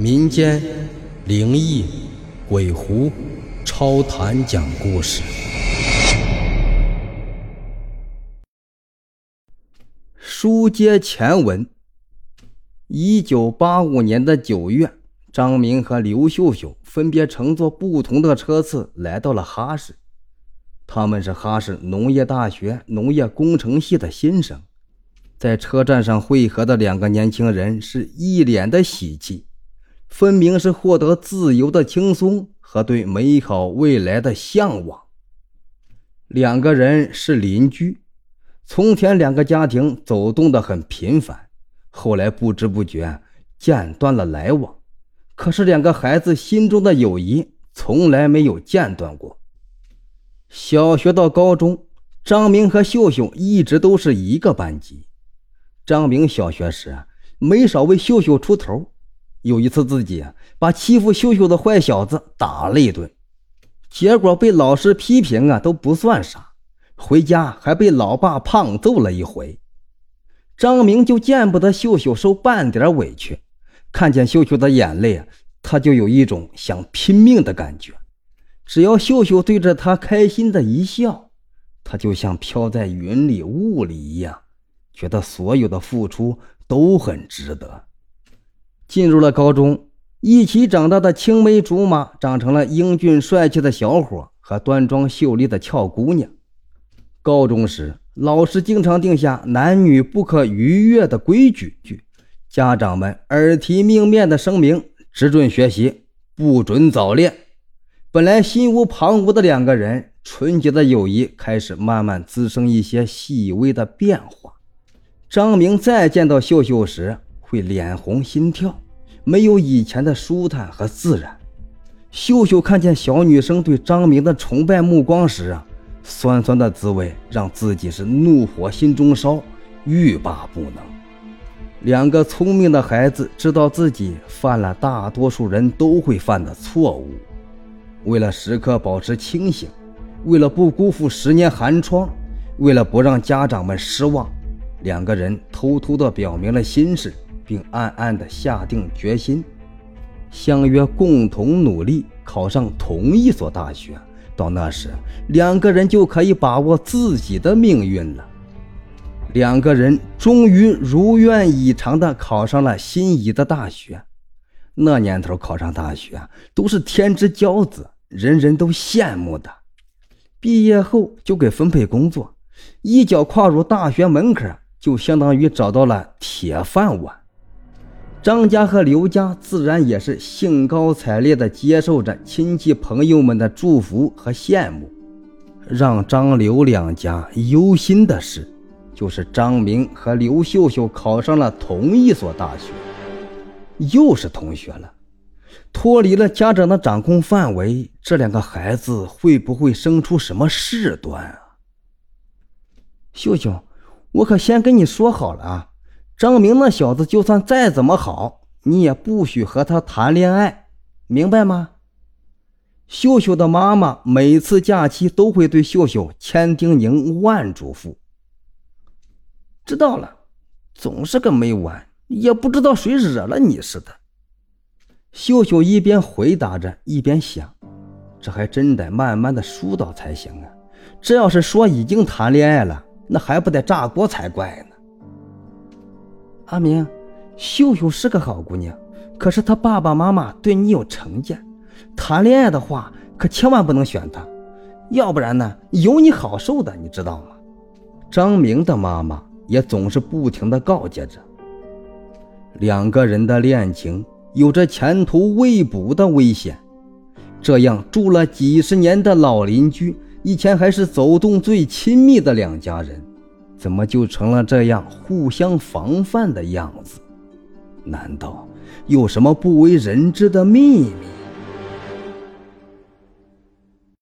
民间灵异、鬼狐、超谈讲故事。书接前文，一九八五年的九月，张明和刘秀秀分别乘坐不同的车次来到了哈市。他们是哈市农业大学农业工程系的新生，在车站上汇合的两个年轻人是一脸的喜气，分明是获得自由的轻松和对美好未来的向往。两个人是邻居。从前两个家庭走动的很频繁，后来不知不觉间断了来往。可是两个孩子心中的友谊从来没有间断过。小学到高中，张明和秀秀一直都是一个班级。张明小学时没少为秀秀出头，有一次自己把欺负秀秀的坏小子打了一顿，结果被老师批评啊都不算啥。回家还被老爸胖揍了一回，张明就见不得秀秀受半点委屈，看见秀秀的眼泪，他就有一种想拼命的感觉。只要秀秀对着他开心的一笑，他就像飘在云里雾里一样，觉得所有的付出都很值得。进入了高中，一起长大的青梅竹马长成了英俊帅气的小伙和端庄秀丽的俏姑娘。高中时，老师经常定下男女不可逾越的规矩，家长们耳提面命的声明：只准学习，不准早恋。本来心无旁骛的两个人，纯洁的友谊开始慢慢滋生一些细微的变化。张明再见到秀秀时，会脸红心跳，没有以前的舒坦和自然。秀秀看见小女生对张明的崇拜目光时啊。酸酸的滋味让自己是怒火心中烧，欲罢不能。两个聪明的孩子知道自己犯了大多数人都会犯的错误，为了时刻保持清醒，为了不辜负十年寒窗，为了不让家长们失望，两个人偷偷的表明了心事，并暗暗的下定决心，相约共同努力考上同一所大学。到那时，两个人就可以把握自己的命运了。两个人终于如愿以偿地考上了心仪的大学。那年头考上大学都是天之骄子，人人都羡慕的。毕业后就给分配工作，一脚跨入大学门槛，就相当于找到了铁饭碗。张家和刘家自然也是兴高采烈地接受着亲戚朋友们的祝福和羡慕。让张刘两家忧心的是，就是张明和刘秀秀考上了同一所大学，又是同学了，脱离了家长的掌控范围，这两个孩子会不会生出什么事端啊？秀秀，我可先跟你说好了啊。张明那小子，就算再怎么好，你也不许和他谈恋爱，明白吗？秀秀的妈妈每次假期都会对秀秀千叮咛万嘱咐。知道了，总是个没完，也不知道谁惹了你似的。秀秀一边回答着，一边想：这还真得慢慢的疏导才行啊！这要是说已经谈恋爱了，那还不得炸锅才怪呢。阿明，秀秀是个好姑娘，可是她爸爸妈妈对你有成见，谈恋爱的话可千万不能选她，要不然呢有你好受的，你知道吗？张明的妈妈也总是不停地告诫着。两个人的恋情有着前途未卜的危险，这样住了几十年的老邻居，以前还是走动最亲密的两家人。怎么就成了这样互相防范的样子？难道有什么不为人知的秘密？